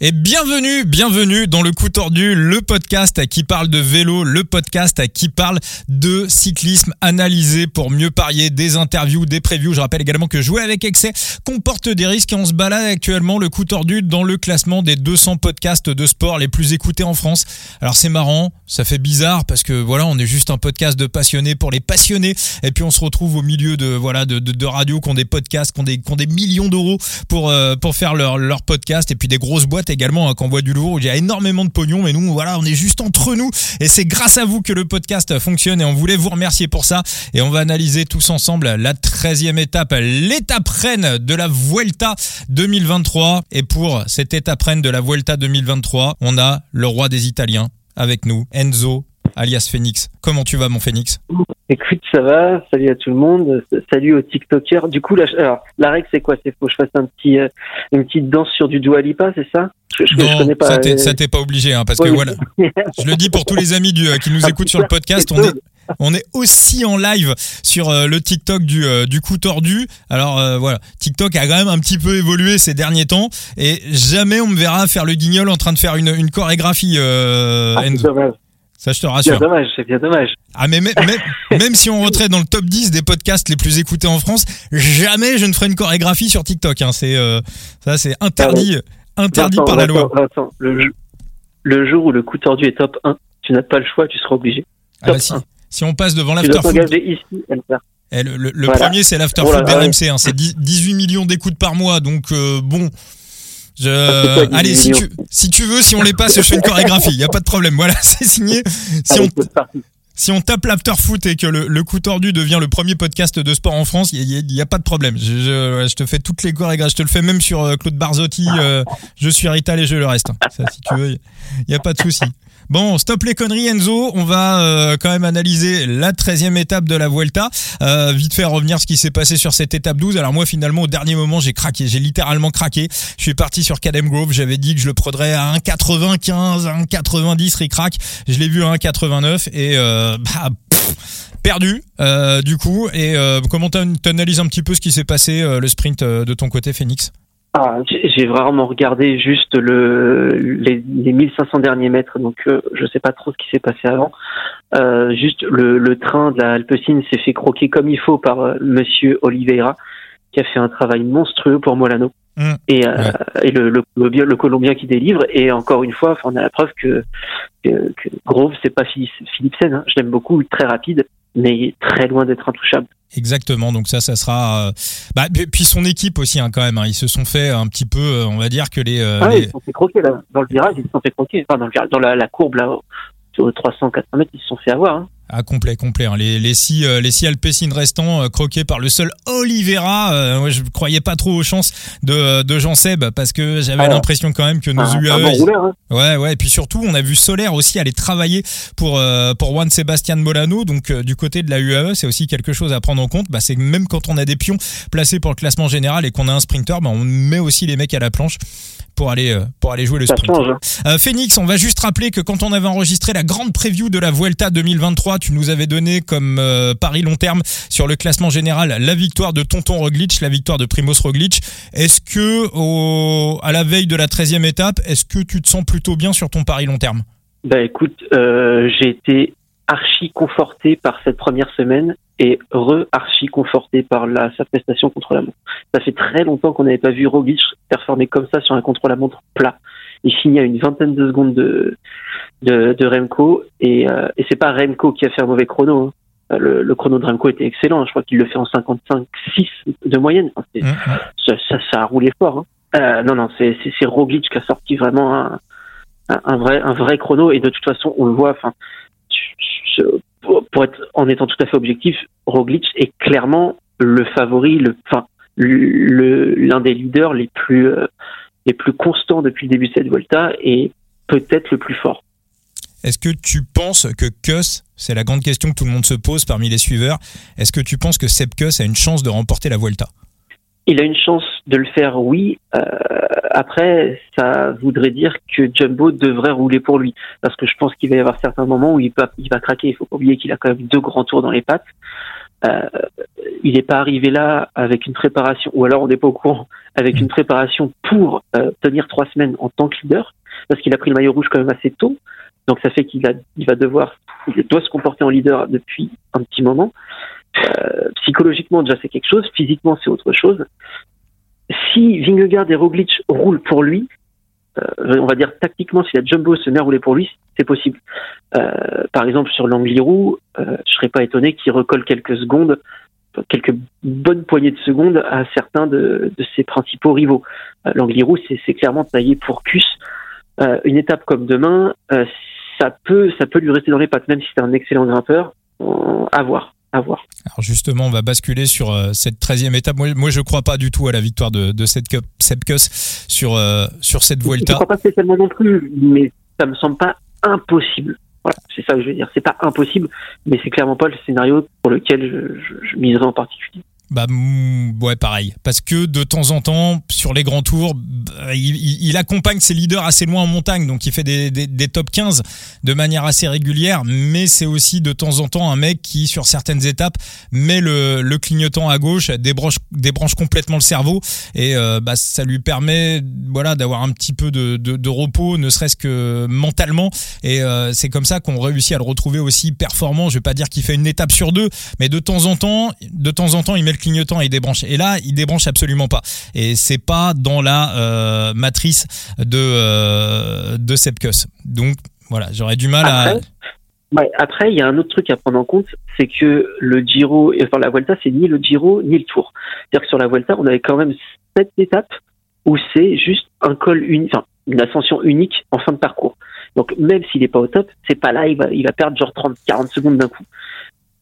Et bienvenue, bienvenue dans le coup tordu, le podcast qui parle de vélo, le podcast qui parle de cyclisme analysé pour mieux parier, des interviews, des previews. Je rappelle également que jouer avec excès comporte des risques et on se balade actuellement le coup tordu dans le classement des 200 podcasts de sport les plus écoutés en France. Alors c'est marrant, ça fait bizarre parce que voilà, on est juste un podcast de passionnés pour les passionnés et puis on se retrouve au milieu de voilà de, de, de radios qui ont des podcasts, qui ont des, qui ont des millions d'euros pour euh, pour faire leur leur podcast et puis des grosses boîtes également hein, qui envoient du lourd où il y a énormément de pognon mais nous voilà on est juste entre nous. Et c'est grâce à vous que le podcast fonctionne et on voulait vous remercier pour ça. Et on va analyser tous ensemble la 13e étape l'étape reine de la Vuelta 2023 et pour cette étape reine de la Vuelta 2023 on a le roi des Italiens avec nous Enzo alias Phoenix. Comment tu vas mon Phoenix? Écoute, ça va. Salut à tout le monde. Salut aux TikTokers. Du coup, la, alors, la règle, c'est quoi? C'est faut que je fasse un petit, euh, une petite danse sur du Dua Lipa, c'est ça? Je, je, non, je pas, ça t'es, t'es pas obligé, hein, parce que voilà. je le dis pour tous les amis du, euh, qui nous écoutent sur le podcast, on est, on est aussi en live sur euh, le TikTok du, euh, du coup tordu. Alors euh, voilà, TikTok a quand même un petit peu évolué ces derniers temps et jamais on me verra faire le guignol en train de faire une, une chorégraphie. Euh, ah. Ça, je te rassure. C'est bien dommage, c'est bien dommage. Ah, mais même, même, même si on rentrait dans le top 10 des podcasts les plus écoutés en France, jamais je ne ferai une chorégraphie sur TikTok. Hein. C'est, euh, ça, c'est interdit, interdit Vincent, par la loi. Vincent, le, le jour où le coup tordu est top 1, tu n'as pas le choix, tu seras obligé. Ah Top bah si, 1. si on passe devant l'afterfoot. t'engager ici à le faire. Eh, le le- le Voilà. premier, c'est l'afterfoot Oh là là, d'RMC. Hein, c'est 10 18 millions d'écoutes par mois. Donc, euh, bon. Je... 18 Allez, si tu, si tu veux, si on les passe, je fais une chorégraphie. Il y a pas de problème. Voilà, c'est signé. Si on, si on tape l'afterfoot et que le, le coup tordu devient le premier podcast de sport en France, il y a, il y a pas de problème. Je, je, je te fais toutes les chorégraphies. Je te le fais même sur euh, Claude Barzotti. euh, je suis Rital et je le reste. Ça, si tu veux, il y a pas de souci. Bon, stop les conneries Enzo, on va euh, quand même analyser la 13e étape de la Vuelta. Euh, vite fait revenir ce qui s'est passé sur cette étape 12. Alors moi finalement au dernier moment j'ai craqué, j'ai littéralement craqué. Je suis parti sur Cadem Grove, j'avais dit que je le prendrais à 1,95, 1,90 ric-rac. Je l'ai vu à 1,89 et euh, bah, pff, perdu euh, du coup. Et comment t'an- t'analyses un petit peu ce qui s'est passé, le sprint de ton côté Phoenix? Ah, j'ai vraiment regardé juste le, les, les 1500 derniers mètres, donc euh, je sais pas trop ce qui s'est passé avant. Euh, juste le, le train de la Alpecin s'est fait croquer comme il faut par euh, Monsieur Oliveira, qui a fait un travail monstrueux pour Molano. Mm. Et, euh, et le, le, Colombien, le Colombien qui délivre. Et encore une fois, on a la preuve que, que, que Grove, c'est pas Philippe- Philipsen. Hein. Je l'aime beaucoup, très rapide, mais il est très loin d'être intouchable. Exactement, donc ça, ça sera. euh, Bah, puis- son équipe aussi, hein, quand même. hein. Ils se sont fait un petit peu, euh, on va dire que les. euh, Ah, les- ils se sont fait croquer là. Dans le virage, ils se sont fait croquer. Enfin, dans, le virage, dans la, la courbe là, aux 380 mètres, ils se sont fait avoir. Hein. Ah, complet, complet. hein. Les, les six, euh, les six Alpecin restants euh, croqués par le seul Oliveira. Euh, ouais, je croyais pas trop aux chances de, de Jean Seb parce que j'avais Ah. l'impression quand même que nos un, UAE. un bon rouleur. Hein. Ouais, ouais. Et puis surtout, on a vu Solaire aussi aller travailler pour pour Juan Sebastian Molano. Donc du côté de la UAE, c'est aussi quelque chose à prendre en compte. Bah, c'est que même quand on a des pions placés pour le classement général et qu'on a un sprinter, bah, on met aussi les mecs à la planche pour aller euh, pour aller jouer le sprint. hein. Euh, Phoenix, on va juste rappeler que quand on avait enregistré la grande preview de la Vuelta 2023, tu nous avais donné comme euh, pari long terme sur le classement général la victoire de Tonton Roglic, la victoire de Primoz Roglic. Est-ce que au, à la veille de la 13e étape, est-ce que tu te sens plutôt bien sur ton pari long terme? Bah écoute, euh, j'ai été archi conforté par cette première semaine et re-archi conforté par la, sa prestation contre la montre. Ça fait très longtemps qu'on n'avait pas vu Roglic performer comme ça sur un contre-la-montre plat. Il finit à une vingtaine de secondes de, de, de Remco et, euh, et c'est pas Remco qui a fait un mauvais chrono. hein. Euh, Le, le chrono de Remco était excellent. Je crois qu'il le fait en 55-6 de moyenne. Enfin, Hum, hum. ça, ça, ça a roulé fort. Hein. Euh, non, non, c'est Roglic qui a sorti vraiment un, un, un vrai un vrai chrono et de toute façon on le voit. Enfin, pour être en étant tout à fait objectif, Roglic est clairement le favori, le l'un des leaders les plus euh, les plus constants depuis le début de cette Volta et peut-être le plus fort. Est-ce que tu penses que Kuss, c'est la grande question que tout le monde se pose parmi les suiveurs, est-ce que tu penses que Seb Kuss a une chance de remporter la Vuelta? Il a une chance de le faire, oui. Euh, après, ça voudrait dire que Jumbo devrait rouler pour lui, parce que je pense qu'il va y avoir certains moments où il va, craquer. Il faut pas oublier qu'il a quand même deux grands tours dans les pattes. il n'est pas arrivé là avec une préparation, ou alors on n'est pas au courant, avec une préparation pour tenir trois semaines en tant que leader, parce qu'il a pris le maillot rouge quand même assez tôt. Donc ça fait qu'il il va devoir, il doit se comporter en leader depuis un petit moment. Euh, psychologiquement déjà c'est quelque chose, physiquement c'est autre chose. Si Vingegaard et Roglic roulent pour lui, euh, on va dire tactiquement si la jumbo se met à rouler pour lui, c'est possible. Euh, par exemple sur l'Angliru, euh, je serais pas étonné qu'il recolle quelques secondes, quelques bonnes poignées de secondes à certains de, de ses principaux rivaux. Euh, L'Angliru c'est clairement taillé pour Cus. Une étape comme demain, ça peut, ça peut lui rester dans les pattes, même si c'est un excellent grimpeur. à voir. À voir. Alors justement, on va basculer sur euh, cette treizième étape. Moi, moi, je crois pas du tout à la victoire de, de cette Sepkus sur euh, sur cette Vuelta. Je ne crois pas spécialement non plus, mais ça me semble pas impossible. Voilà, c'est ça que je veux dire. C'est pas impossible, mais c'est clairement pas le scénario pour lequel je, je, je miserais en particulier. Bah ouais, pareil. Parce que de temps en temps, sur les grands tours, bah, il, accompagne ses leaders assez loin en montagne, donc il fait des, des, top 15 de manière assez régulière. Mais c'est aussi de temps en temps un mec qui, sur certaines étapes, met le, le clignotant à gauche, débranche, débranche complètement le cerveau, et euh, bah, ça lui permet, voilà, d'avoir un petit peu de, de, de repos, ne serait-ce que mentalement. Et euh, c'est comme ça qu'on réussit à le retrouver aussi performant. Je vais pas dire qu'il fait une étape sur deux, mais de temps en temps, de temps en temps, il met le clignotant et débranche. Et là, il débranche absolument pas. Et c'est pas dans la euh, matrice de euh, de Sepkus. Donc voilà, j'aurais du mal à. Après, il y a un autre truc à prendre en compte, c'est que le Giro, enfin la Vuelta, c'est ni le Giro ni le Tour. C'est-à-dire que sur la Vuelta, on avait quand même sept étapes où c'est juste un col une ascension unique en fin de parcours. Donc même s'il n'est pas au top, c'est pas là, il va, il va perdre genre 30, 40 secondes d'un coup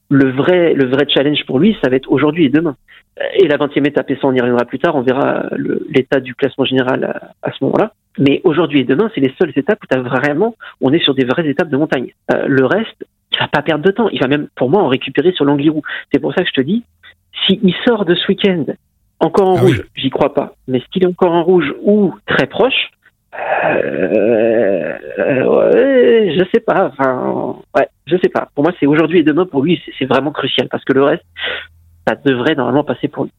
le vrai, le vrai challenge pour lui, ça va être aujourd'hui et demain. Et la 20e étape, et ça on y reviendra plus tard, on verra l'état du classement général à, à ce moment-là. Mais aujourd'hui et demain, c'est les seules étapes où as vraiment, on est sur des vraies étapes de montagne. Euh, le reste, il va pas perdre de temps. Il va même, pour moi, en récupérer sur l'Angliru. C'est pour ça que je te dis, s'il sort de ce week-end encore en ah rouge, oui. j'y crois pas. Mais s'il est encore en rouge ou très proche, euh, ouais, je sais pas. Enfin, ouais, je sais pas. Pour moi, c'est aujourd'hui et demain. Pour lui, c'est vraiment crucial parce que le reste, ça devrait normalement passer pour lui.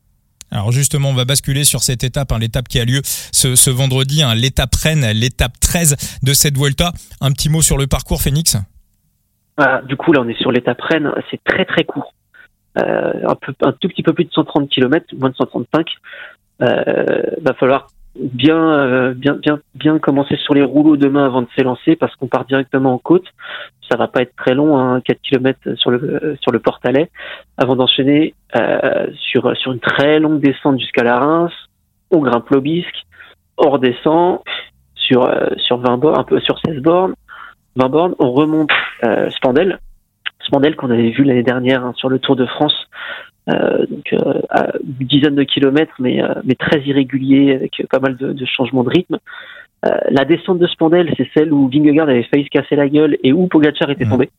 Alors justement, on va basculer sur cette étape, hein, l'étape qui a lieu ce, ce vendredi, hein, l'étape Rennes, l'étape 13 de cette Vuelta. Un petit mot sur le parcours, Phoenix ah, Du coup, là, on est sur l'étape Rennes. C'est très très court. Euh, un, peu, un tout petit peu plus de 130 km, moins de 135. Euh, va falloir bien, euh, bien, bien, bien commencer sur les rouleaux demain avant de s'élancer parce qu'on part directement en côte. Ça va pas être très long, hein, 4 km sur le euh, sur le Portalet, avant d'enchaîner euh, sur sur une très longue descente jusqu'à la Reims. On grimpe l'Obisque, on redescend sur euh, sur 20 bornes, un peu sur 16 bornes, 20 bornes. On remonte Spandel, Spandel qu'on avait vu l'année dernière hein, sur le Tour de France donc euh, à une dizaine de kilomètres, mais, euh, mais très irrégulier, avec pas mal de, de changements de rythme. Euh, la descente de Spandel, c'est celle où Vingegaard avait failli se casser la gueule et où Pogacar était tombé.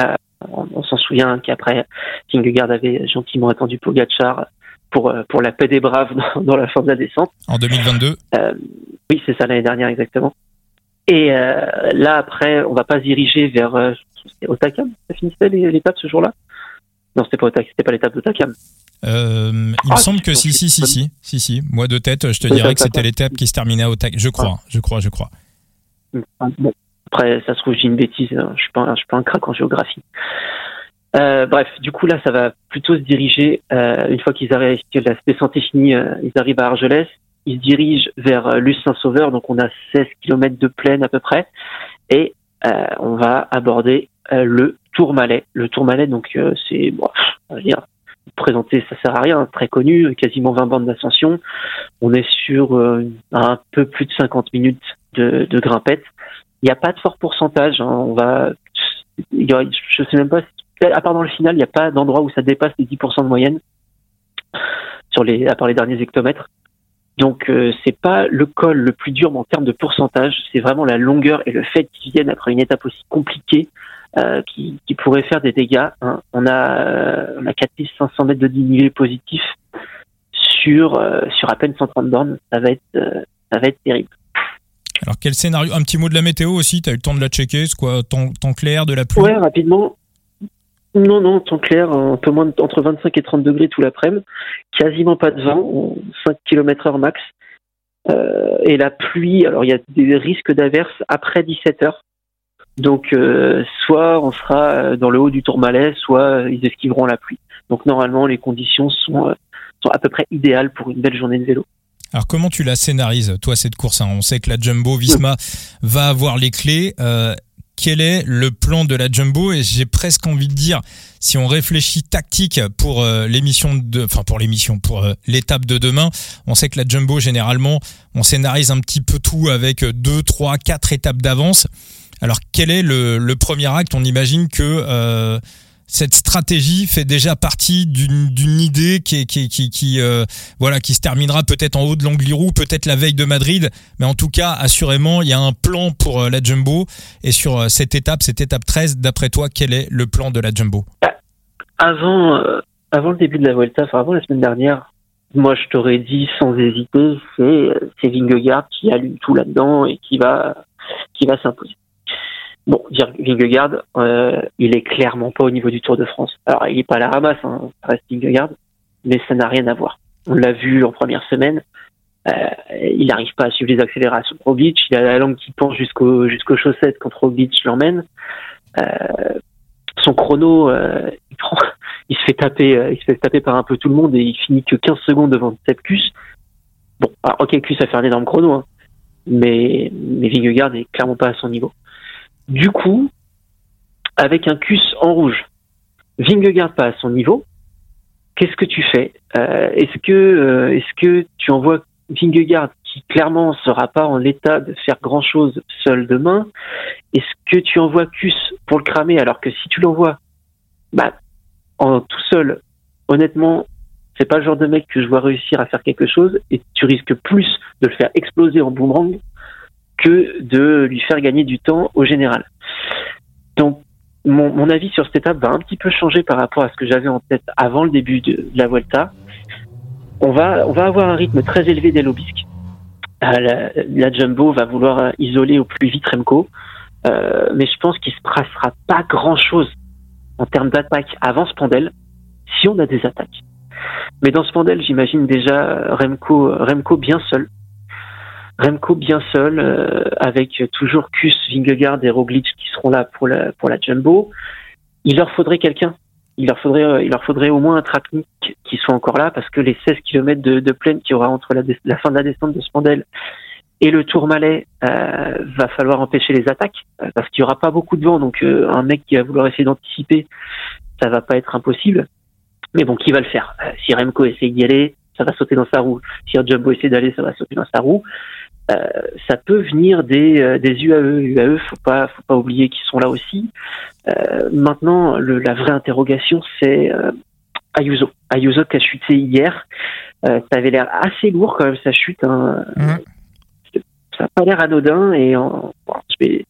Euh, on, on s'en souvient qu'après, Vingegaard avait gentiment attendu Pogacar pour, pour la paix des braves dans, dans la fin de la descente. En 2022 Oui, c'est ça l'année dernière exactement. Et là, après, on va pas se diriger vers euh, Otakam. Ça finissait l'étape ce jour-là non, c'était pas, c'était pas l'étape de Takam. Euh, il ah, me semble que si, si, si, si, si, si. Moi de tête, je te dirais que c'était l'étape qui se terminait au Takam. Je crois, je crois, je crois. Bon. Après, ça se trouve, j'ai une bêtise. Hein. Je suis pas, je suis pas un crack en géographie. Euh, bref, du coup là, ça va plutôt se diriger euh, une fois qu'ils arrivent, que la descente est finie, euh, ils arrivent à Argelès, ils se dirigent vers euh, Luce Saint-Sauveur, donc on a 16 km de plaine à peu près, et on va aborder le Tourmalet. Le Tourmalet, donc euh, c'est bon, veux dire, ça sert à rien, très connu, quasiment 20 bandes d'ascension. On est sur euh, un peu plus de 50 minutes de, grimpette. Il n'y a pas de fort pourcentage. Hein. On va, a, je sais même pas, à part dans le final, il n'y a pas d'endroit où ça dépasse les 10% de moyenne sur les, à part les derniers hectomètres. Donc euh, c'est pas le col le plus dur en termes de pourcentage, c'est vraiment la longueur et le fait qu'ils viennent après une étape aussi compliquée euh, qui, qui pourrait faire des dégâts. Hein. On a euh, on a 4500 mètres de dénivelé positif sur euh, sur à peine 130 bornes. Ça va être ça va être terrible. Alors quel scénario? Un petit mot de la météo aussi. T'as eu le temps de la checker C'est quoi temps, temps clair, de la pluie? Ouais, rapidement. Non, non, temps clair, un peu moins entre 25 et 30 degrés tout l'après-midi, quasiment pas de vent, 5 km heure max. Euh, et la pluie, alors il y a des risques d'averses après 17 heures. Donc euh, soit on sera dans le haut du Tourmalet, soit ils esquiveront la pluie. Donc normalement les conditions sont, euh, sont à peu près idéales pour une belle journée de vélo. Alors comment tu la scénarises, toi, cette course hein? On sait que la Jumbo Visma va avoir les clés. Euh, quel est le plan de la Jumbo? Et j'ai presque envie de dire, si on réfléchit tactique pour euh, l'émission de, enfin pour l'émission, pour euh, l'étape de demain, on sait que la Jumbo généralement, on scénarise un petit peu tout avec deux, trois, quatre étapes d'avance. Alors quel est le, premier acte? On imagine que euh, cette stratégie fait déjà partie d'une idée qui, euh, voilà, qui se terminera peut-être en haut de l'Angliru, peut-être la veille de Madrid, mais en tout cas, assurément, il y a un plan pour euh, la Jumbo. Et sur cette étape, cette étape 13, d'après toi, quel est le plan de la Jumbo? Avant, avant le début de la Vuelta, enfin avant la semaine dernière, moi je t'aurais dit sans hésiter, c'est Vingegaard qui allume tout là-dedans et qui va s'imposer. Bon, Vingegaard, euh, il est clairement pas au niveau du Tour de France. Alors, il est pas à la ramasse, hein, ça reste Vingegaard, mais ça n'a rien à voir. On l'a vu en première semaine. Euh, il n'arrive pas à suivre les accélérations de Roglic. Il a la langue qui pense jusqu'au jusqu'aux chaussettes quand Roglic l'emmène. Euh, son chrono, euh, il, prend, il se fait taper, euh, il se fait taper par un peu tout le monde et il finit que 15 secondes devant Sepkus. Bon, alors, ok, Kus a fait un énorme chrono, hein, mais mais Vingegaard n'est clairement pas à son niveau. Du coup, avec un cus en rouge, Vingegaard pas à son niveau, qu'est-ce que tu fais? Euh, Est-ce que euh, est-ce que tu envoies Vingegaard qui clairement sera pas en l'état de faire grand chose seul demain? Est-ce que tu envoies Cus pour le cramer? Alors que si tu l'envoies bah en tout seul, honnêtement, c'est pas le genre de mec que je vois réussir à faire quelque chose et tu risques plus de le faire exploser en boomerang que de lui faire gagner du temps au général. Donc, mon, mon, avis sur cette étape va un petit peu changer par rapport à ce que j'avais en tête avant le début de, la Vuelta. On va, on va avoir un rythme très élevé des lobisques. Euh, la, la, Jumbo va vouloir isoler au plus vite Remco, euh, mais je pense qu'il se passera pas grand-chose en termes d'attaque avant Spandel, si on a des attaques. Mais dans Spandel, j'imagine déjà Remco, Remco bien seul, Remco bien seul, euh, avec toujours Kus, Vingegaard et Roglic qui seront là pour la, pour la Jumbo. Il leur faudrait quelqu'un. Il leur faudrait, euh, il leur faudrait au moins un Traknik qui soit encore là parce que les 16 km de, de plaine qu'il y aura entre la, la, fin de la descente de Spandel et le Tour Malais, euh, va falloir empêcher les attaques euh, parce qu'il y aura pas beaucoup de vent. Donc un mec qui va vouloir essayer d'anticiper, ça va pas être impossible. Mais bon, qui va le faire? Si Remco essaie d'y aller, ça va sauter dans sa roue. Si un Jumbo essaie d'aller, ça va sauter dans sa roue. Euh, ça peut venir des, euh, des UAE. UAE, faut pas, faut pas oublier qu'ils sont là aussi. Euh, maintenant, le, la vraie interrogation, c'est Ayuso. Ayuso qui a chuté hier. ça avait l'air assez lourd quand même sa chute. Hein. Ça n'a pas l'air anodin et en, bon, je vais,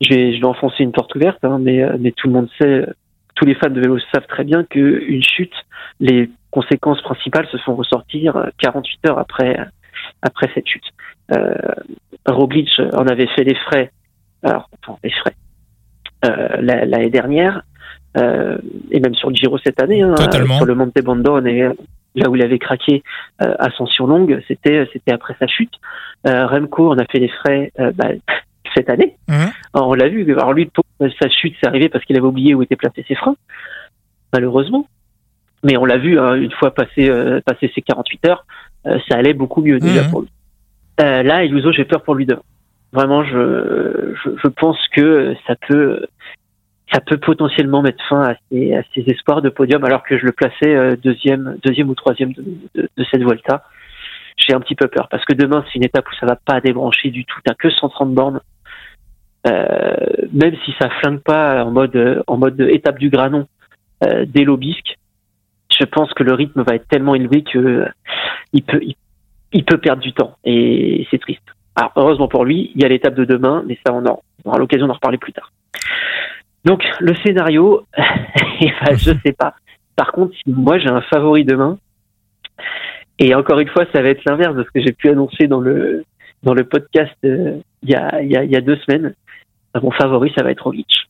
je vais, je vais enfoncer une porte ouverte, hein, mais, mais tout le monde sait, tous les fans de vélo savent très bien qu'une chute, les conséquences principales se font ressortir 48 heures après après cette chute. Euh, Roglic en avait fait les frais, alors enfin, les frais euh, l'année dernière, euh, et même sur le Giro cette année, hein, sur le Monte Bandone et là où il avait craqué euh, ascension longue, c'était c'était après sa chute. Euh, Remco en a fait les frais bah, cette année. Mmh. Alors, on l'a vu. Alors lui, sa chute, c'est arrivé parce qu'il avait oublié où étaient placés ses freins, malheureusement. Mais on l'a vu hein, une fois passé passé ses 48 heures, ça allait beaucoup mieux déjà mmh. pour lui. Euh, là, Ayuso, j'ai peur pour lui demain. Vraiment, je, je, je, pense que ça peut, ça peut potentiellement mettre fin à ses, à ses espoirs de podium, alors que je le plaçais euh, deuxième, deuxième ou troisième de, de, de cette Volta. J'ai un petit peu peur parce que demain, c'est une étape où ça va pas débrancher du tout. T'as que 130 bornes. Euh, même si ça flingue pas en mode, en mode étape du granon euh, dès l'obisque, je pense que le rythme va être tellement élevé que il peut, il peut perdre du temps et c'est triste. Alors heureusement pour lui, il y a l'étape de demain, mais ça on, aura l'occasion d'en reparler plus tard. Donc le scénario, eh ben, je sais pas. Par contre, moi j'ai un favori demain, et encore une fois, ça va être l'inverse de ce que j'ai pu annoncer dans le dans le podcast euh, il y, a, y, a, y a deux semaines. Mon favori, ça va être Roglic.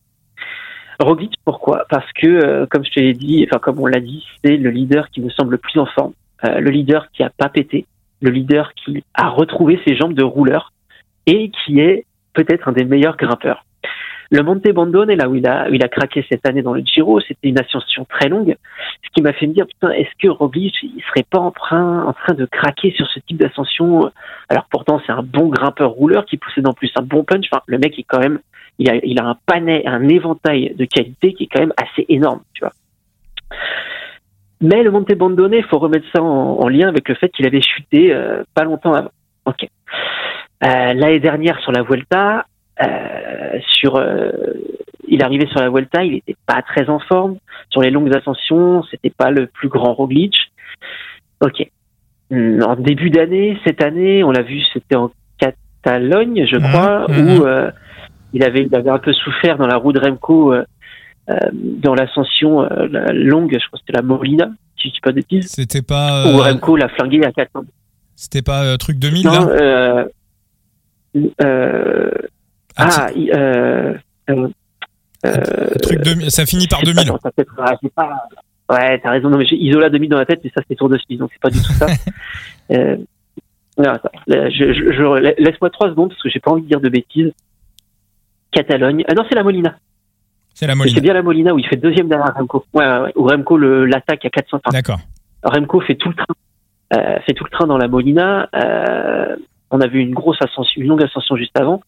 Roglic, pourquoi? Parce que, euh, comme je te l'ai dit, enfin comme on l'a dit, c'est le leader qui me semble le plus en forme, euh, le leader qui a pas pété, le leader qui a retrouvé ses jambes de rouleur et qui est peut-être un des meilleurs grimpeurs. Le Monte Bandone, là où il a, où il a craqué cette année dans le Giro, c'était une ascension très longue. Ce qui m'a fait me dire, putain, est-ce que Roglic, il serait pas en train, en train de craquer sur ce type d'ascension? Alors pourtant, c'est un bon grimpeur rouleur qui possède en plus un bon punch. Enfin, le mec est quand même, il a, il a un panel, un éventail de qualité qui est quand même assez énorme, tu vois. Mais le Monte Bandone, il faut remettre ça en, en, lien avec le fait qu'il avait chuté euh, pas longtemps avant. Ok. Euh, L'année dernière sur la Vuelta, euh, sur, euh, il arrivait sur la Vuelta, il n'était pas très en forme. Sur les longues ascensions, c'était pas le plus grand Roglic. Ok. Hmm, en début d'année, cette année, on l'a vu, c'était en Catalogne, je crois, mmh, où il avait, il avait un peu souffert dans la roue de Remco euh, dans l'ascension longue. Je crois que c'était la Molina, si je dis pas de bêtises. C'était pas. Où Remco l'a flingué à 4 ans. C'était pas truc 2000 non, là? ah, euh, euh, truc de, ça finit par 2000. Pas, pas, ouais, t'as raison. Non, mais j'ai Isola 2000 dans la tête, mais ça c'est Tour de Suisse, donc c'est pas du tout ça. euh, non, attends, je, je, je laisse-moi trois secondes parce que j'ai pas envie de dire de bêtises. Catalogne. Ah non, c'est la Molina. C'est la Molina. C'est bien la Molina où il fait deuxième derrière Remco. Ouais, ouais, ouais. Où Remco l'attaque à 400. D'accord. Remco fait tout le train. Euh, fait tout le train dans la Molina. Euh, on a vu une grosse ascension, une longue ascension juste avant,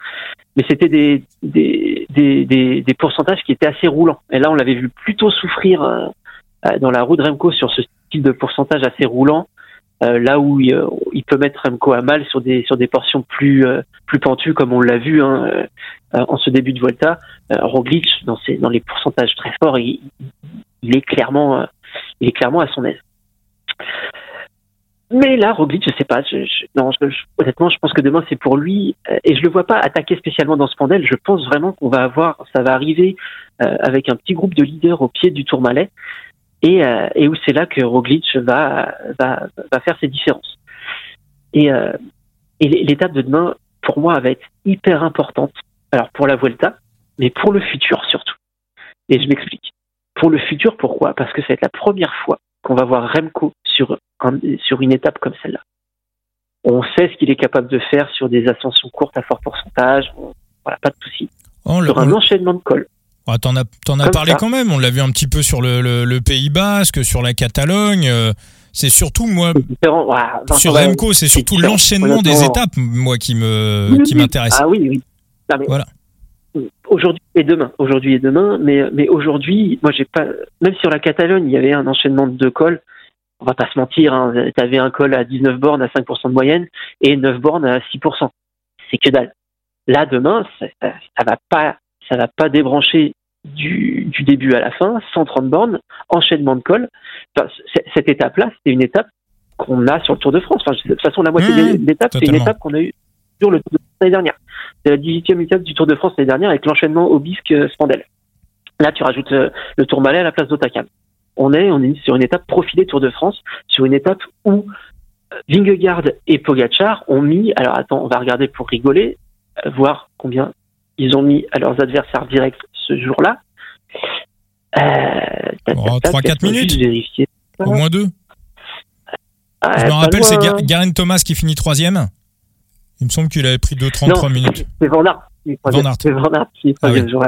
mais c'était des des, des, des, des, pourcentages qui étaient assez roulants. Et là, on l'avait vu plutôt souffrir euh, dans la roue de Remco sur ce type de pourcentage assez roulant, euh, là où il, il, peut mettre Remco à mal sur des portions plus euh, plus pentues, comme on l'a vu hein, euh, en ce début de Volta. Roglic, dans les pourcentages très forts, il, est clairement à son aise. Mais là, Roglic, je sais pas. Je, non, honnêtement, je pense que demain c'est pour lui, euh, et je le vois pas attaquer spécialement dans ce pandel. Je pense vraiment qu'on va avoir, ça va arriver euh, avec un petit groupe de leaders au pied du Tourmalet, et, euh, et où c'est là que Roglic va, va va faire ses différences. Et, euh, et l'étape de demain, pour moi, va être hyper importante. Alors pour la Vuelta, mais pour le futur surtout. Et je m'explique. Pour le futur, pourquoi? Parce que ça va être la première fois qu'on va voir Remco sur, un, sur une étape comme celle-là. On sait ce qu'il est capable de faire sur des ascensions courtes à fort pourcentage. voilà, pas de souci. Sur un enchaînement de col. Oh, T'en as, parlé ça. quand même. On l'a vu un petit peu sur le, le, le, Pays Basque, sur la Catalogne. C'est surtout moi. Sur Remco, c'est surtout l'enchaînement des étapes, moi, qui me oui, qui m'intéresse. Ah oui, oui. Non, mais voilà. Aujourd'hui et demain, aujourd'hui et demain, mais mais aujourd'hui, moi j'ai pas. Même sur la Catalogne, il y avait un enchaînement de deux cols on va pas se mentir, hein, tu avais un col à 19 bornes à 5% de moyenne et 9 bornes à 6%. C'est que dalle. Là, demain, ça, ça, ça, va pas, ça va pas débrancher du, du début à la fin, 130 bornes, enchaînement de col. Enfin, cette étape-là, c'était une étape qu'on a sur le Tour de France. Enfin, de toute façon, la moitié mmh, de l'étape, c'est une étape qu'on a eue sur le Tour de France l'année dernière. C'est la 18e étape du Tour de France l'année dernière avec l'enchaînement Obisque-Spandel. Là, tu rajoutes le, le Tourmalet à la place d'Otakam on est, on est sur une étape profilée Tour de France, sur une étape où Vingegaard et Pogachar ont mis, alors attends, on va regarder pour rigoler, voir combien ils ont mis à leurs adversaires directs ce jour-là. Euh, 3-4 minutes. Au moins deux. Euh, Je me rappelle, c'est Gar Garen Thomas qui finit troisième. Il me semble qu'il avait pris 2-33 minutes. C'est Van Aert. Van Aert. C'est Van Aert qui finit troisième ah, oui.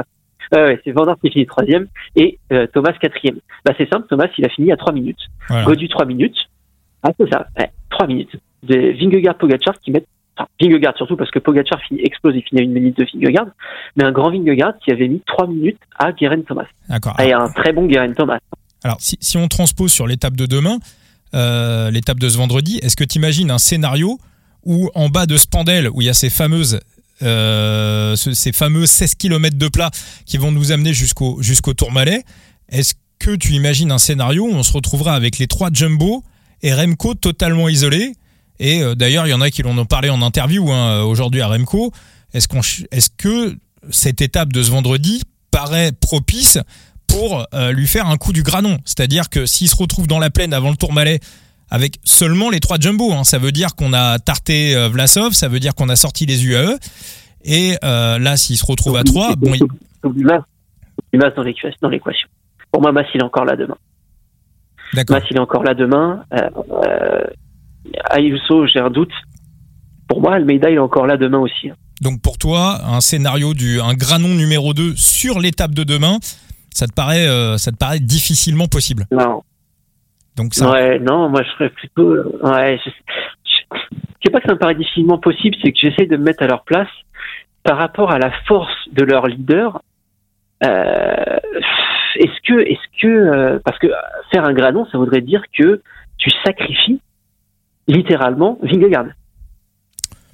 Euh, ouais, c'est Van Aert qui finit troisième et euh, Thomas quatrième. Bah c'est simple, Thomas il a fini à trois minutes. Voilà. Godu trois minutes. Ah c'est ça, ouais, trois minutes. De Vingegaard Pogacar qui met, enfin Vingegaard surtout parce que Pogacar finit, explose et finit à une minute de Vingegaard, mais un grand Vingegaard qui avait mis trois minutes à Guerin Thomas. D'accord. Et un très bon Guerin Thomas. Alors si, si on transpose sur l'étape de demain, euh, l'étape de ce vendredi, est-ce que tu imagines un scénario où en bas de Spandel, où il y a ces fameuses euh, ces fameux 16 km de plat qui vont nous amener jusqu'au jusqu'au Tourmalet. Est-ce que tu imagines un scénario où on se retrouvera avec les trois jumbo et Remco totalement isolés Et euh, d'ailleurs, il y en a qui l'ont parlé en interview hein, aujourd'hui à Remco. Est-ce qu'on est-ce que cette étape de ce vendredi paraît propice pour euh, lui faire un coup du granon? C'est-à-dire que s'il se retrouve dans la plaine avant le Tourmalet avec seulement les trois jumbo. Hein. Ça veut dire qu'on a tarté euh, Vlasov, ça veut dire qu'on a sorti les UAE. Et euh, là, s'il se retrouve à trois, bon, il... du Mas dans l'équation. Pour moi, Mas, il est encore là demain. D'accord. Mas, il est encore là demain. Ayuso, j'ai un doute. Pour moi, Almeida, il est encore là demain aussi. Donc pour toi, un scénario du un granon numéro 2 sur l'étape de demain, ça te paraît euh, ça te paraît difficilement possible? Non. Donc ça Ouais, non, moi, je serais plutôt. Ouais, je, je, je sais pas que ça me paraît difficilement possible, c'est que j'essaie de me mettre à leur place par rapport à la force de leur leader. Euh, est-ce que, est-ce que, euh, parce que faire un granon, ça voudrait dire que tu sacrifies littéralement Vingegaard.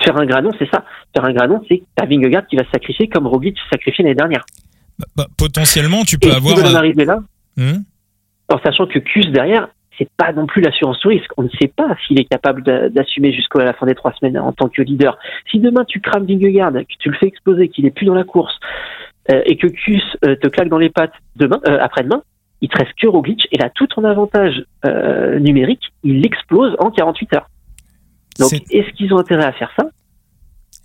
Faire un granon, c'est ça. Faire un granon, c'est que t'as Vingegaard qui va se sacrifier comme Roglic s'est sacrifié l'année dernière. bah, bah, potentiellement tu Et peux si avoir en arriver là, hmm en sachant que Cus derrière, c'est pas non plus l'assurance tout risque. On ne sait pas s'il est capable d'a- d'assumer jusqu'à la fin des trois semaines en tant que leader. Si demain tu crames Vingegaard, que tu le fais exploser, qu'il est plus dans la course, euh, et que Cus euh, te claque dans les pattes demain, euh, après-demain, il te reste que Roglic et là tout ton avantage euh, numérique, il explose en 48 heures. Donc est-ce qu'ils ont intérêt à faire ça?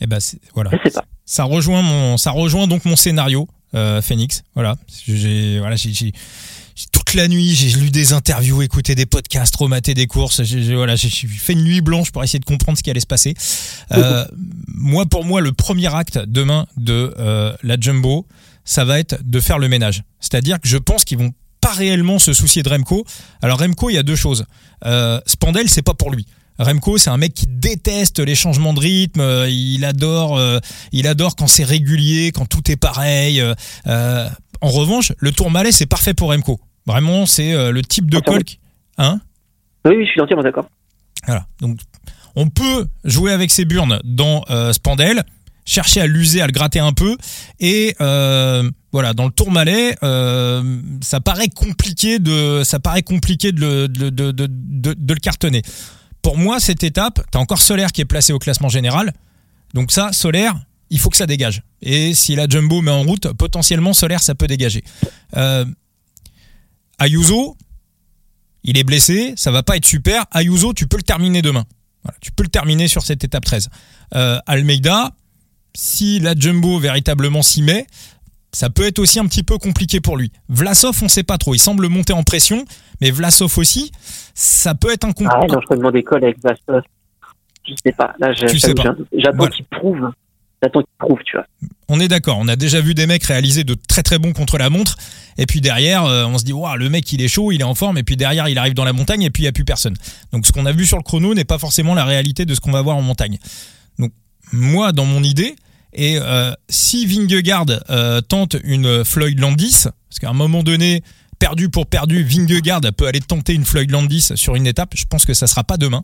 Eh ben voilà. Je sais pas. Ça rejoint mon ça rejoint donc mon scénario euh, Phoenix. Voilà. J'ai voilà j'ai toute la nuit, j'ai lu des interviews, écouté des podcasts, rematé des courses. J'ai voilà, fait une nuit blanche pour essayer de comprendre ce qui allait se passer. Euh, moi, pour moi, le premier acte demain de euh, la Jumbo, ça va être de faire le ménage. C'est-à-dire que je pense qu'ils vont pas réellement se soucier de Remco. Alors Remco, il y a deux choses. Euh, Spandel, c'est pas pour lui. Remco, c'est un mec qui déteste les changements de rythme. euh, Il adore, euh, il adore quand c'est régulier, quand tout est pareil. euh, en revanche, le Tourmalet, c'est parfait pour Remco. Vraiment, c'est le type de col. Hein? Oui, oui, je suis entièrement d'accord. voilà. Donc, on peut jouer avec ses burnes dans Spandel, chercher à l'user, à le gratter un peu, et voilà, dans le Tourmalet, euh, ça paraît compliqué de, le, cartonner. Pour moi, cette étape, t'as encore Solaire qui est placé au classement général, donc ça, Solaire, il faut que ça dégage. Et si la Jumbo met en route, potentiellement Solaire, ça peut dégager. Euh, Ayuso, il est blessé, ça va pas être super. Ayuso, tu peux le terminer demain. Tu peux le terminer sur cette étape 13. Euh, Almeida, si la Jumbo véritablement s'y met, ça peut être aussi un petit peu compliqué pour lui. Vlasov, on sait pas trop. Il semble monter en pression, mais Vlasov aussi, ça peut être un Ah ouais, compliqué. non, je peux demander colle avec Vastos. Je sais pas. Là, je- Tu sais pas. j'attends Voilà. qu'il prouve. J'attends qu'il prouve, tu vois. On est d'accord. On a déjà vu des mecs réaliser de très très bons contre la montre. Et puis derrière, euh, on se dit, waouh, le mec il est chaud, il est en forme. Et puis derrière, il arrive dans la montagne et puis il n'y a plus personne. Donc ce qu'on a vu sur le chrono n'est pas forcément la réalité de ce qu'on va voir en montagne. Donc moi, dans mon idée, et euh, si Vingegaard euh, tente une Floyd Landis, parce qu'à un moment donné, perdu pour perdu, Vingegaard peut aller tenter une Floyd Landis sur une étape. Je pense que ça sera pas demain.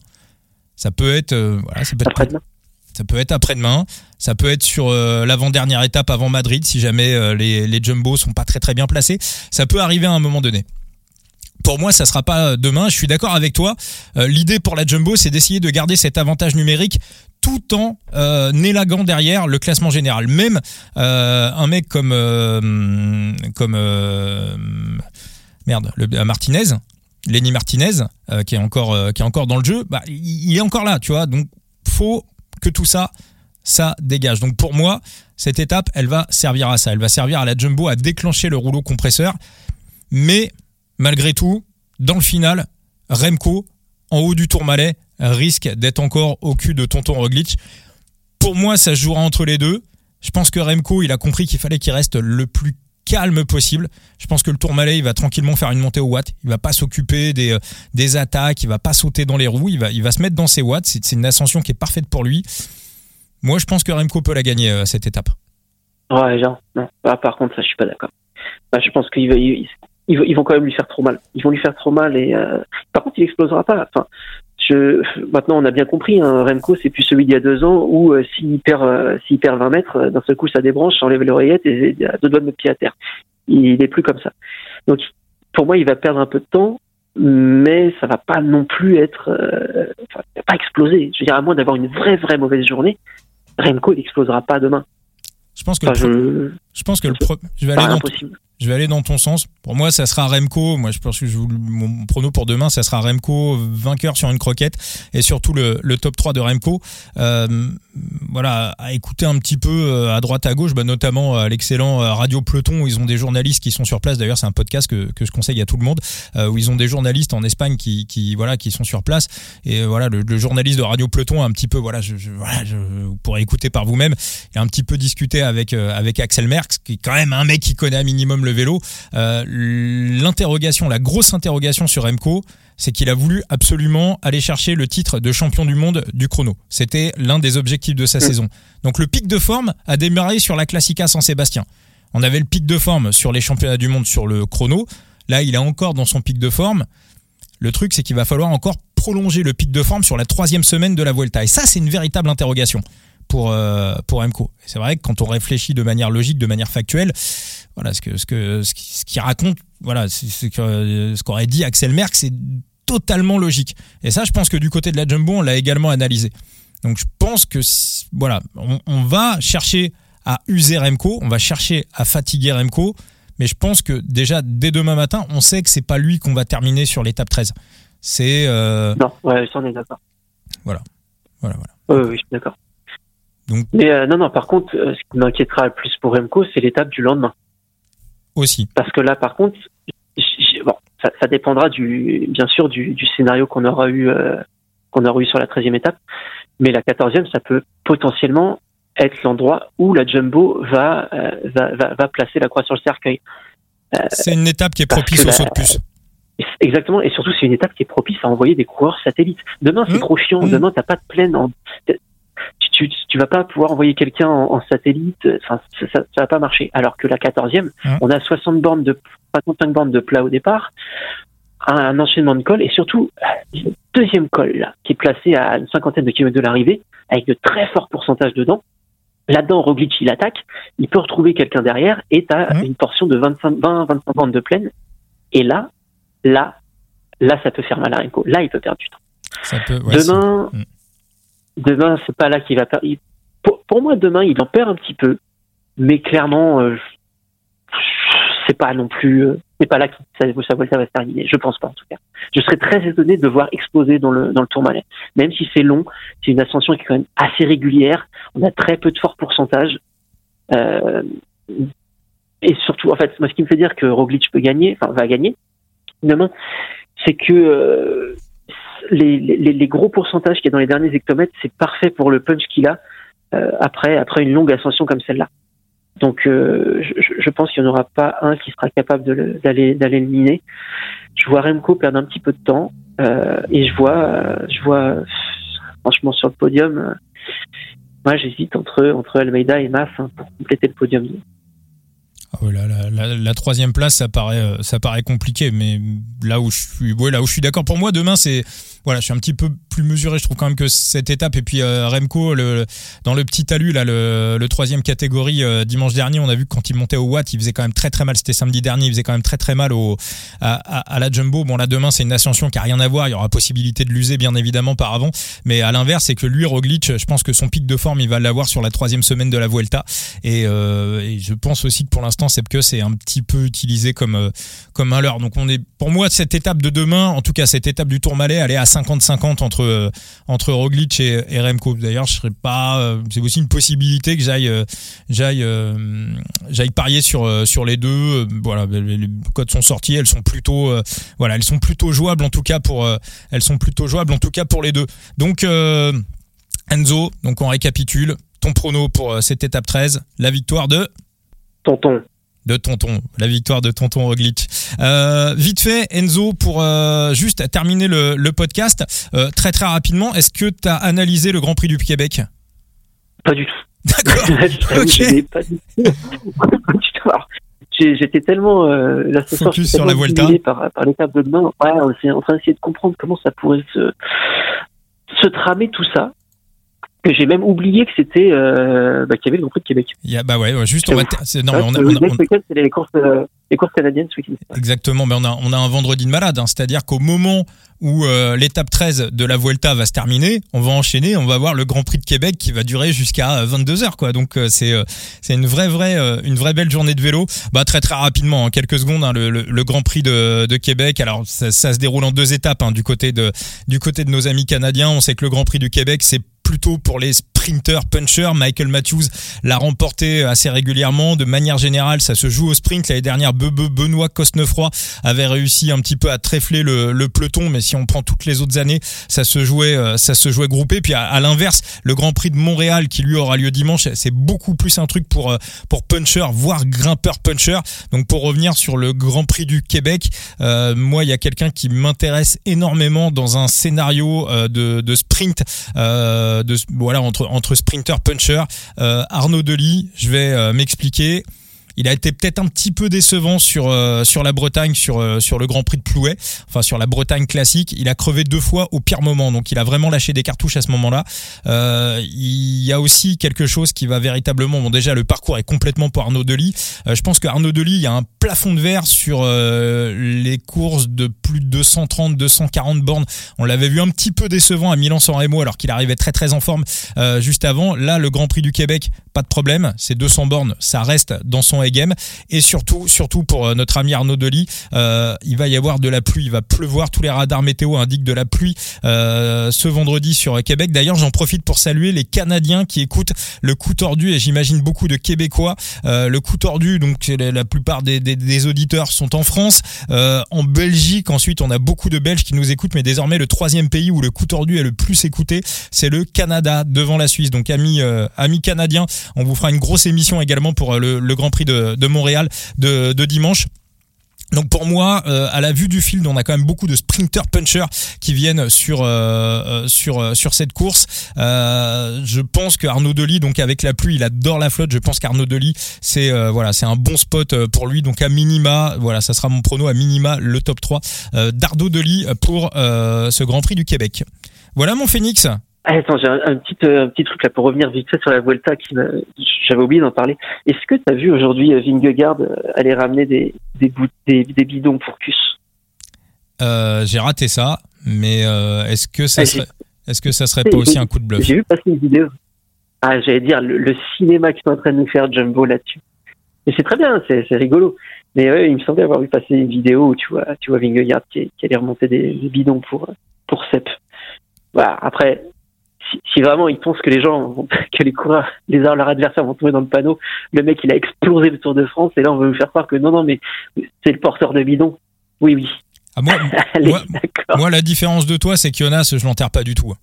Ça peut être, euh, voilà, ça peut être Après-demain. ça peut être après-demain, ça peut être sur l'avant-dernière étape avant Madrid si jamais les, les jumbos sont pas très très bien placés. Ça peut arriver à un moment donné. Pour moi, ça sera pas demain. Je suis d'accord avec toi. Euh, L'idée pour la jumbo, c'est d'essayer de garder cet avantage numérique tout en euh, élaguant derrière le classement général. Même euh, un mec comme euh, comme euh, merde, le euh, Martinez, Lenny Martinez, euh, qui est encore qui est encore dans le jeu, bah, il il est encore là, tu vois. Donc faut que tout ça, ça dégage. Donc pour moi, cette étape, elle va servir à ça. Elle va servir à la Jumbo à déclencher le rouleau compresseur. Mais malgré tout, dans le final, Remco, en haut du Tourmalet, risque d'être encore au cul de Tonton Roglic. Pour moi, ça jouera entre les deux. Je pense que Remco, il a compris qu'il fallait qu'il reste le plus calme possible. Je pense que le Tourmalet, il va tranquillement faire une montée au watt. Il va pas s'occuper des, euh, des attaques, il va pas sauter dans les roues, il va, il va se mettre dans ses watts. C'est une ascension qui est parfaite pour lui. Moi, je pense que Remco peut la gagner, euh, cette étape. Ouais, genre, non. Ah, par contre, ça, je suis pas d'accord. Bah, je pense qu'ils ils, ils, ils vont quand même lui faire trop mal. Ils vont lui faire trop mal et euh, par contre, il explosera pas. Enfin, je, maintenant, on a bien compris. Hein, Remco, c'est plus celui d'il y a deux ans où euh, s'il perd, euh, s'il perd 20 mètres, euh, d'un seul coup, ça débranche, ça enlève l'oreillette et il a deux doigts de pied à terre. Il est plus comme ça. Donc, pour moi, il va perdre un peu de temps, mais ça va pas non plus être, euh, enfin, il va pas exploser. Je veux dire, à moins d'avoir une vraie, vraie mauvaise journée, Remco, il explosera pas demain. Je pense que Enfin, le, je, Je pense que le pro... je vais aller dans je vais aller dans ton sens. Pour moi, ça sera Remco. Moi, je pense que je, mon prono pour demain, ça sera Remco vainqueur sur une croquette et surtout le, le top 3 de Remco. Euh, voilà, à écouter un petit peu euh, à droite à gauche, bah, notamment à l'excellent euh, Radio Peloton où ils ont des journalistes qui sont sur place. D'ailleurs, c'est un podcast que, que je conseille à tout le monde euh, où ils ont des journalistes en Espagne qui, qui voilà qui sont sur place et voilà le, le journaliste de Radio Peloton a un petit peu voilà je, je voilà je, vous pourrez écouter par vous-même. A un petit peu discuté avec avec Axel Qui est quand même un mec qui connaît un minimum le vélo. Euh, L'interrogation, la grosse interrogation sur Remco, c'est qu'il a voulu absolument aller chercher le titre de champion du monde du chrono. C'était l'un des objectifs de sa saison. Donc le pic de forme a démarré sur la Classica San Sébastien. On avait le pic de forme sur les championnats du monde sur le chrono. Là, il est encore dans son pic de forme. Le truc, c'est qu'il va falloir encore prolonger le pic de forme sur la troisième semaine de la Vuelta. Et ça, c'est une véritable interrogation pour euh, pour Remco. C'est vrai que quand on réfléchit de manière logique, de manière factuelle, voilà ce que ce que ce qu'il raconte, voilà, que ce qu'aurait dit Axel Merck, c'est totalement logique. Et ça, je pense que du côté de la Jumbo, on l'a également analysé. Donc je pense que voilà, on, on, va chercher à user Remco, on va chercher à fatiguer Remco, mais je pense que déjà dès demain matin, on sait que c'est pas lui qu'on va terminer sur l'étape 13. C'est euh... non, ouais, ça on est d'accord. Voilà, voilà, voilà. oui, je suis d'accord. Donc... Mais euh, non, non. Par contre, euh, ce qui m'inquiétera le plus pour Remco, c'est l'étape du lendemain. Aussi. Parce que là, par contre, bon, ça, ça, dépendra du, bien sûr, du, du scénario qu'on aura eu, euh, qu'on aura eu sur la 13e étape. Mais la 14e, ça peut potentiellement être l'endroit où la Jumbo va, euh, va, va, va, placer la croix sur le cercueil. c'est une étape qui est propice au saut de puce. Exactement, et surtout c'est une étape qui est propice à envoyer des coureurs satellites. Demain c'est mmh. trop chiant, mmh. demain t'as pas de plaine, en tu, tu vas pas pouvoir envoyer quelqu'un en, satellite, enfin, ça, ça, va pas marcher. Alors que la 14e, on a 60 bornes de, 65 bornes de plat au départ, un, enchaînement de cols et surtout, deuxième col, là, qui est placé à une cinquantaine de kilomètres de l'arrivée, avec de très forts pourcentages dedans. Là-dedans, Roglic, il attaque, il peut retrouver quelqu'un derrière, et tu as une portion de 25, 20, 25 bornes de plaine. Et là, là, là, ça peut faire mal à Renko. Là, il peut perdre du temps. Ça peut, Demain, demain, c'est pas là qu'il va perdre. Pour, moi, demain, il en perd un petit peu, mais clairement, euh, c'est pas non plus, euh, c'est pas là que ça, ça, va se terminer. Je pense pas en tout cas. Je serais très étonné de voir exploser dans le dans le Tourmalet, même si c'est long. C'est une ascension qui est quand même assez régulière. On a très peu de forts pourcentages. Euh, et surtout, en fait, moi, ce qui me fait dire que Roglic peut gagner, enfin va gagner demain, c'est que euh, les, gros pourcentages qu'il y a dans les derniers hectomètres, c'est parfait pour le punch qu'il a euh, après, après une longue ascension comme celle-là. Donc, euh, je, pense qu'il n'y en aura pas un qui sera capable d'aller le miner. Je vois Remco perdre un petit peu de temps euh, et je vois, je vois franchement sur le podium. Moi, j'hésite entre entre Almeida et Mas hein, pour compléter le podium. Ah la, la, la, troisième place, ça paraît, ça paraît compliqué, mais là où je suis, ouais, là où je suis d'accord. Pour moi, demain, c'est voilà, je suis un petit peu plus mesuré. Je trouve quand même que cette étape et puis euh, Remco dans le petit talus là, le, troisième catégorie euh, dimanche dernier, on a vu que quand il montait au Watt, il faisait quand même très très mal. C'était samedi dernier, il faisait quand même très très mal au à, la Jumbo. Bon là demain c'est une ascension qui a rien à voir. Il y aura possibilité de l'user bien évidemment par avant, mais à l'inverse c'est que lui Roglic, je pense que son pic de forme il va l'avoir sur la troisième semaine de la Vuelta et, euh, et je pense aussi que pour l'instant c'est que c'est un petit peu utilisé comme comme. Donc on est pour moi cette étape de demain, en tout cas cette étape du Tourmalet, elle est à 50-50 entre euh, entre Roglic et, et Remco. D'ailleurs, je serais pas. Euh, c'est aussi une possibilité que j'aille euh, j'aille j'aille parier sur sur les deux. Voilà, les codes sont sortis, elles sont plutôt voilà, elles sont plutôt jouables en tout cas pour elles sont plutôt jouables en tout cas pour les deux. Donc Enzo, donc on récapitule ton prono pour cette étape 13, la victoire de Tonton de Tonton, la victoire de Tonton Roglic. Euh, vite fait, Enzo, pour euh, juste terminer le, le podcast, euh, très très rapidement, est-ce que tu as analysé le Grand Prix du Québec? Pas du tout. D'accord. ok. Pas du tout. J'étais tellement euh, la Focus sur la Vuelta par, par l'étape de demain. Ouais, on est en train d'essayer de comprendre comment ça pourrait se, se tramer tout ça. J'ai même oublié que c'était euh, bah, qu'il y avait le Grand Prix de Québec. Il y a, bah ouais, ouais, juste on va. c'est- Non, mais on a, Euh, on a- on- week-end, c'est les courses, euh, les courses canadiennes ce week-end. Exactement, mais on a, on a un vendredi de malade, hein. c'est-à-dire qu'au moment où euh, l'étape 13 de la Vuelta va se terminer, on va enchaîner, on va avoir le Grand Prix de Québec qui va durer jusqu'à 22 heures, quoi. Donc euh, c'est euh, c'est une vraie vraie euh, une vraie belle journée de vélo. Bah très très rapidement, en quelques secondes, hein, le, le, le Grand Prix de, de Québec. Alors ça, ça se déroule en deux étapes hein, du côté de du côté de nos amis canadiens. On sait que le Grand Prix du Québec c'est plutôt pour les sprinters punchers. Michael Matthews l'a remporté assez régulièrement. De manière générale, ça se joue au sprint. L'année dernière, Be- Be- Benoît Cosnefroy avait réussi un petit peu à tréfler le, peloton, mais si on prend toutes les autres années, ça se jouait, euh, ça se jouait groupé. Puis à, l'inverse, le Grand Prix de Montréal qui lui aura lieu dimanche, c'est beaucoup plus un truc pour euh, pour puncher, voire grimpeur puncher. Donc pour revenir sur le Grand Prix du Québec, euh, moi il y a quelqu'un qui m'intéresse énormément dans un scénario de, sprint, de voilà entre entre sprinter puncher. Euh, Arnaud Delis, je vais euh, m'expliquer. Il a été peut-être un petit peu décevant sur euh, sur la Bretagne, sur euh, sur le Grand Prix de Plouet, enfin sur la Bretagne classique. Il a crevé deux fois au pire moment, donc il a vraiment lâché des cartouches à ce moment-là. Euh, il y a aussi quelque chose qui va véritablement. Bon, déjà le parcours est complètement pour Arnaud Delis. Euh, je pense que Arnaud Delis, il y a un plafond de verre sur euh, les courses de plus de 230, 240 bornes. On l'avait vu un petit peu décevant à Milan-San Remo alors qu'il arrivait très très en forme euh, juste avant. Là, le Grand Prix du Québec, pas de problème. C'est 200 bornes, ça reste dans son game. Et surtout, surtout pour euh, notre ami Arnaud Delis, euh, il va y avoir de la pluie. Il va pleuvoir. Tous les radars météo indiquent de la pluie euh, ce vendredi sur Québec. D'ailleurs, j'en profite pour saluer les Canadiens qui écoutent le coup tordu et j'imagine beaucoup de Québécois. Le coup tordu, donc la, la plupart des, auditeurs sont en France, en Belgique. Ensuite, on a beaucoup de Belges qui nous écoutent, mais désormais le troisième pays où le coup tordu est le plus écouté, c'est le Canada devant la Suisse. Donc amis amis canadiens, on vous fera une grosse émission également pour le Grand Prix de, de Montréal de, dimanche. Donc pour moi, euh, à la vue du field, on a quand même beaucoup de sprinter punchers qui viennent sur euh, sur euh, sur cette course. Je pense que Arnaud Delis, donc avec la pluie, il adore la flotte. Je pense qu'Arnaud Delis, c'est voilà, c'est un bon spot pour lui. Donc à minima, voilà, ça sera mon prono à minima le top 3 euh, d'Arnaud Delis pour ce Grand Prix du Québec. Voilà mon Phoenix. Ah, attends, j'ai un, un petit euh, un petit truc là pour revenir vite fait sur la Vuelta qui j'avais oublié d'en parler. Est-ce que tu as vu aujourd'hui euh, Vingegaard euh, aller ramener des des, bout- des des bidons pour Cus? Euh, J'ai raté ça, mais euh, est-ce que ça Ah, serait est-ce que ça serait pas aussi un coup de bluff? J'ai vu passer une vidéo. Ah, j'allais dire le, le cinéma qu'ils sont en train de nous faire Jumbo là-dessus. Mais c'est très bien, c'est rigolo. Mais ouais, il me semblait avoir vu passer une vidéo où tu vois, tu vois Vingegaard qui, qui allait remonter des, des bidons pour pour Sep. Voilà. Après, si, si vraiment ils pensent que les gens, vont- que les coureurs, les leurs adversaires vont tomber dans le panneau, le mec il a explosé le Tour de France et là on veut nous faire croire que non non mais c'est le porteur de bidon. Oui oui. Ah, moi, Allez, Moi- la différence de toi, c'est que Jonas, je l'enterre pas du tout.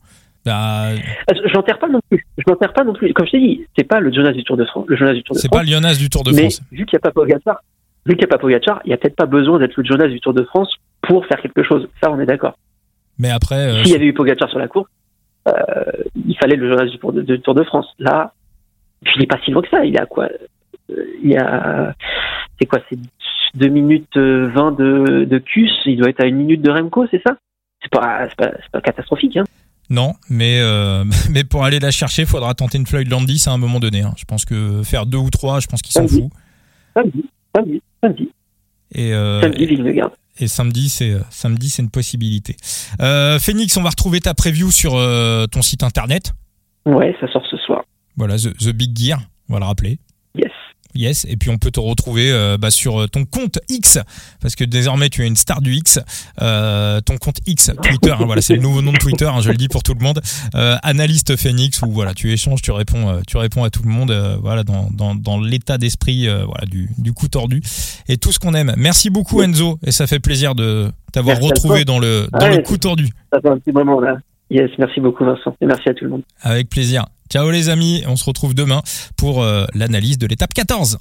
Bah, Ah, Je l'enterre pas non plus. Je l'enterre pas non plus. Comme je t'ai dit, c'est pas le Jonas du Tour de France. Le Jonas du Tour de c'est pas le Jonas du Tour de mais France. vu qu'il n'y a pas Pogacar, vu qu'il n'y a pas Pogacar, il n'y a peut-être pas besoin d'être le Jonas du Tour de France pour faire quelque chose. Ça, on est d'accord. Mais après, euh, S'il y avait eu Pogacar sur la course, il fallait le Jonas du Tour de, du Tour de France. Là, il n'est pas si loin que ça. Il à quoi Euh, Il y a, c'est quoi C'est 2 minutes euh, 20 de, de Cus. Il doit être à une minute de Remco, c'est ça? C'est pas, pas, pas catastrophique. Hein. non, mais euh, mais pour aller la chercher, faudra tenter une Floyd Landis à un moment donné. hein. Je pense que faire deux ou trois, je pense qu'il s'en fout. Samedi, samedi, samedi, Et, euh, samedi. Et samedi, c'est euh, samedi, c'est une possibilité. Euh, Phoenix, on va retrouver ta preview sur euh, ton site internet. Ouais, ça sort ce soir. Voilà, The, The Big Gear, on va le rappeler. Yes. Et puis on peut te retrouver euh, bah, sur euh, ton compte X, parce que désormais tu es une star du X, euh, ton compte X Twitter, hein, voilà, c'est le nouveau nom de Twitter, hein, je le dis pour tout le monde, euh, analyste Phoenix, où voilà, tu échanges, tu réponds, euh, tu réponds à tout le monde, euh, voilà, dans, dans, dans l'état d'esprit, euh, voilà, du, du coup tordu, et tout ce qu'on aime. Merci beaucoup Enzo, et ça fait plaisir de t'avoir retrouvé dans le dans Ouais. le coup tordu. Ça fait un petit moment là. Yes, merci beaucoup Vincent et merci à tout le monde. Avec plaisir. Ciao les amis, on se retrouve demain pour euh, l'analyse de l'étape 14.